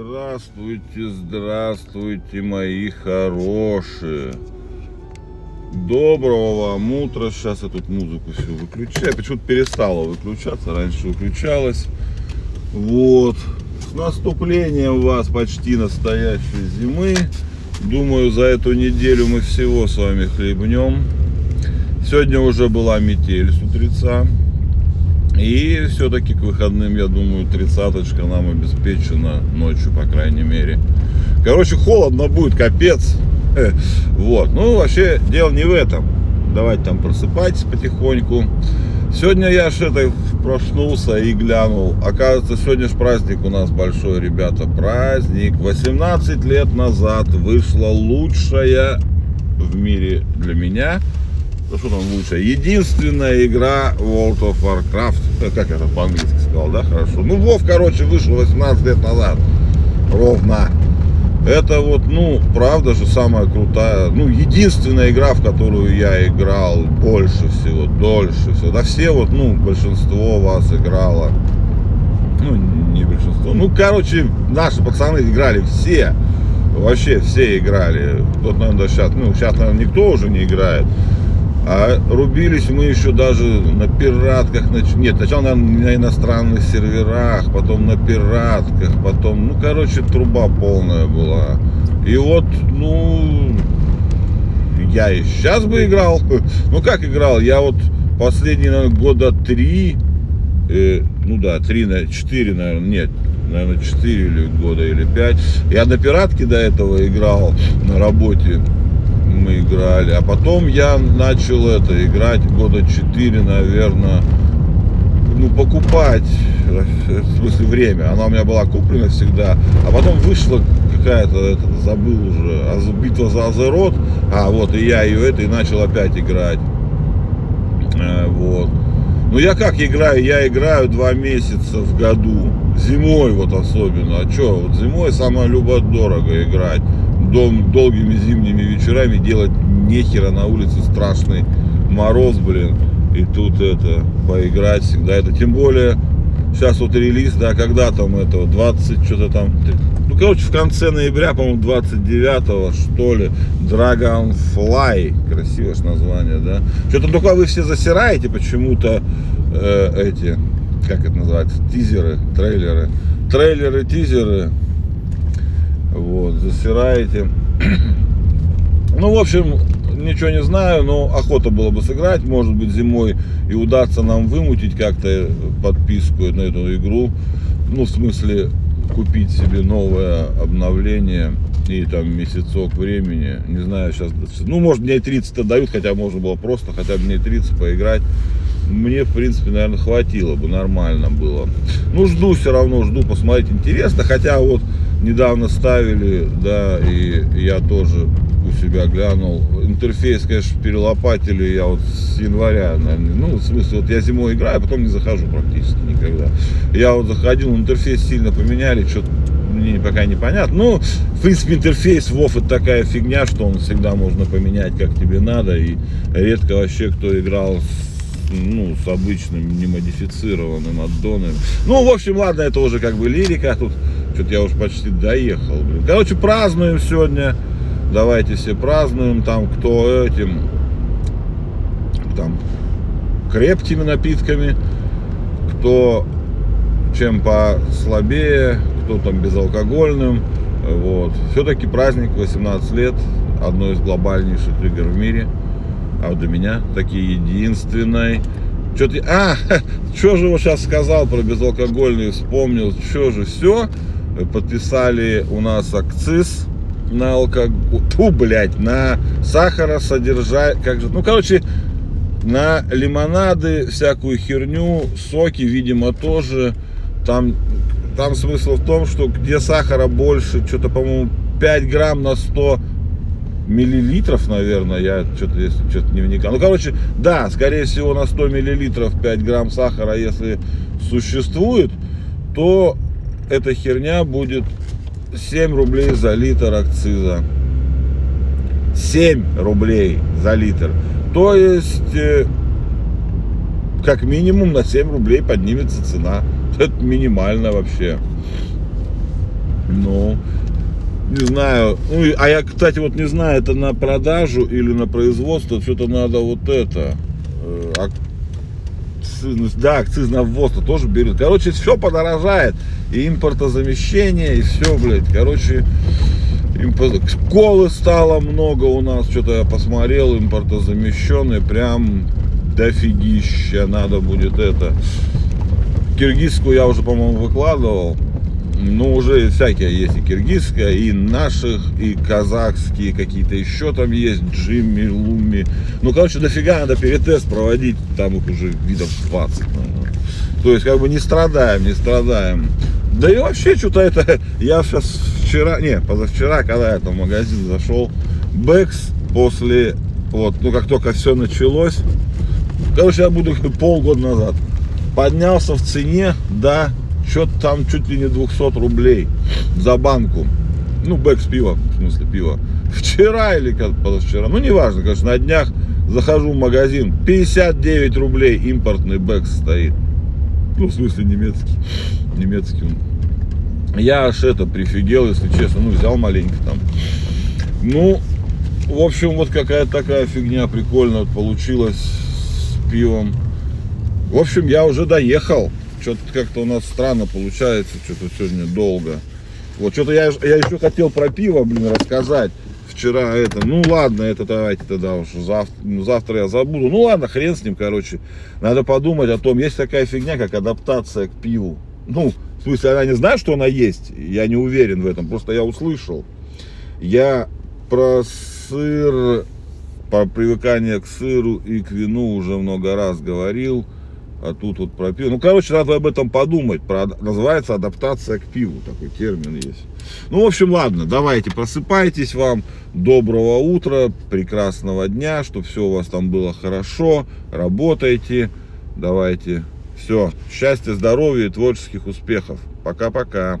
Здравствуйте, здравствуйте, мои хорошие. Доброго вам утра. Сейчас я тут музыку все выключаю. Почему-то перестала выключаться. Раньше выключалась. Вот. С наступлением вас почти настоящей зимы. Думаю, за эту неделю мы всего с вами хлебнем. Сегодня уже была метель с утреца. И все-таки к выходным, я думаю, тридцаточка нам обеспечена ночью, по крайней мере. Короче, холодно будет, капец. Вот. Ну, вообще, дело не в этом. Давайте там просыпайтесь потихоньку. Сегодня я ж это проснулся и глянул. Оказывается, сегодня ж праздник у нас большой, ребята. Праздник. 18 лет назад вышла лучшая в мире для меня что там лучше, единственная игра World of Warcraft, э, как это по-английски сказал, да, хорошо. Ну, Вов, короче, вышел 18 лет назад, ровно. Это вот, ну, правда же, самая крутая, ну, единственная игра, в которую я играл больше всего, дольше всего. Да все вот, ну, большинство вас играло. Ну, не большинство. Ну, короче, наши пацаны играли все. Вообще все играли. Тут, наверное, сейчас, ну, сейчас, наверное, никто уже не играет. А рубились мы еще даже на пиратках. Нет, сначала на, на иностранных серверах, потом на пиратках, потом, ну, короче, труба полная была. И вот, ну, я и сейчас бы играл. Ну, как играл? Я вот последние, наверное, года три, э, ну да, три, четыре, наверное, нет, наверное, четыре года или пять. Я на пиратке до этого играл на работе мы играли. А потом я начал это играть года 4, наверное, ну, покупать, в смысле время. Она у меня была куплена всегда. А потом вышла какая-то, это, забыл уже, битва за Азерот. А, вот, и я ее это, и начал опять играть. Э, вот. Ну, я как играю? Я играю два месяца в году. Зимой вот особенно. А что, вот зимой самое любо-дорого играть дом, долгими зимними вечерами делать нехера на улице страшный мороз, блин. И тут это, поиграть всегда это. Тем более, сейчас вот релиз, да, когда там это, 20, что-то там, ну, короче, в конце ноября, по-моему, 29 что ли, Dragonfly, красивое же название, да. Что-то только вы все засираете почему-то э, эти, как это называется, тизеры, трейлеры. Трейлеры, тизеры, вот, засираете. Ну, в общем, ничего не знаю, но охота было бы сыграть, может быть, зимой и удастся нам вымутить как-то подписку на эту игру. Ну, в смысле, купить себе новое обновление и там месяцок времени. Не знаю, сейчас, ну, может, дней 30-то дают, хотя можно было просто хотя бы дней 30 поиграть. Мне, в принципе, наверное, хватило бы, нормально было. Ну, жду все равно, жду посмотреть, интересно. Хотя вот недавно ставили, да, и я тоже у себя глянул. Интерфейс, конечно, перелопатили я вот с января, наверное. Ну, в смысле, вот я зимой играю, а потом не захожу практически никогда. Я вот заходил, интерфейс сильно поменяли, что-то мне пока непонятно. Ну, в принципе, интерфейс WoW это такая фигня, что он всегда можно поменять, как тебе надо. И редко вообще кто играл с ну, с обычным немодифицированным аддоном. Ну, в общем, ладно, это уже как бы лирика. Тут что-то я уже почти доехал, блин. Короче, празднуем сегодня. Давайте все празднуем. Там кто этим, там, крепкими напитками, кто чем послабее, кто там безалкогольным. Вот. Все-таки праздник 18 лет, одно из глобальнейших игр в мире. А вот для меня такие единственной. Что ты, а, что же его сейчас сказал про безалкогольный, вспомнил, что же, все, подписали у нас акциз на алкоголь, ту, блядь, на сахаросодержание, как же, ну, короче, на лимонады, всякую херню, соки, видимо, тоже. Там, там смысл в том, что где сахара больше, что-то, по-моему, 5 грамм на 100 миллилитров, наверное, я что-то что-то не вникал. Ну, короче, да, скорее всего, на 100 миллилитров 5 грамм сахара, если существует, то эта херня будет 7 рублей за литр акциза. 7 рублей за литр. То есть, э, как минимум на 7 рублей поднимется цена. Это минимально вообще. Ну, не знаю. Ну, а я, кстати, вот не знаю, это на продажу или на производство, что-то надо вот это. Э, акцизность- да, акциз на ввоз тоже берет. Короче, все подорожает. И импортозамещение, и все, блядь. Короче, импо- колы стало много у нас. Что-то я посмотрел, импортозамещенные. Прям дофигища. Надо будет это. Киргизскую я уже, по-моему, выкладывал. Ну, уже всякие есть и киргизская, и наших, и казахские какие-то еще там есть, Джимми, Луми. Ну, короче, дофига надо перетест проводить, там их уже видов 20. наверное. То есть, как бы не страдаем, не страдаем. Да и вообще, что-то это, я сейчас вчера, не, позавчера, когда я там в магазин зашел, Бэкс после, вот, ну, как только все началось, короче, я буду полгода назад, поднялся в цене до что-то там чуть ли не 200 рублей за банку. Ну, Beck's пива, в смысле пива. Вчера или как позавчера, ну, неважно, конечно, на днях захожу в магазин, 59 рублей импортный Beck's стоит. Ну, в смысле немецкий. Немецкий он. Я аж это прифигел, если честно, ну, взял маленько там. Ну, в общем, вот какая-то такая фигня прикольная получилась с пивом. В общем, я уже доехал. Что-то как-то у нас странно получается, что-то сегодня долго. Вот что-то я, я еще хотел про пиво, блин, рассказать. Вчера это, ну ладно, это давайте тогда уж завтра, завтра я забуду. Ну ладно, хрен с ним, короче. Надо подумать о том, есть такая фигня, как адаптация к пиву. Ну, в смысле, она не знает, что она есть. Я не уверен в этом, просто я услышал. Я про сыр, про привыкание к сыру и к вину уже много раз говорил. А тут вот про пиво. Ну, короче, надо об этом подумать. Про, называется адаптация к пиву. Такой термин есть. Ну, в общем, ладно, давайте, просыпайтесь вам. Доброго утра, прекрасного дня, чтобы все у вас там было хорошо. Работайте. Давайте. Все. Счастья, здоровья и творческих успехов. Пока-пока.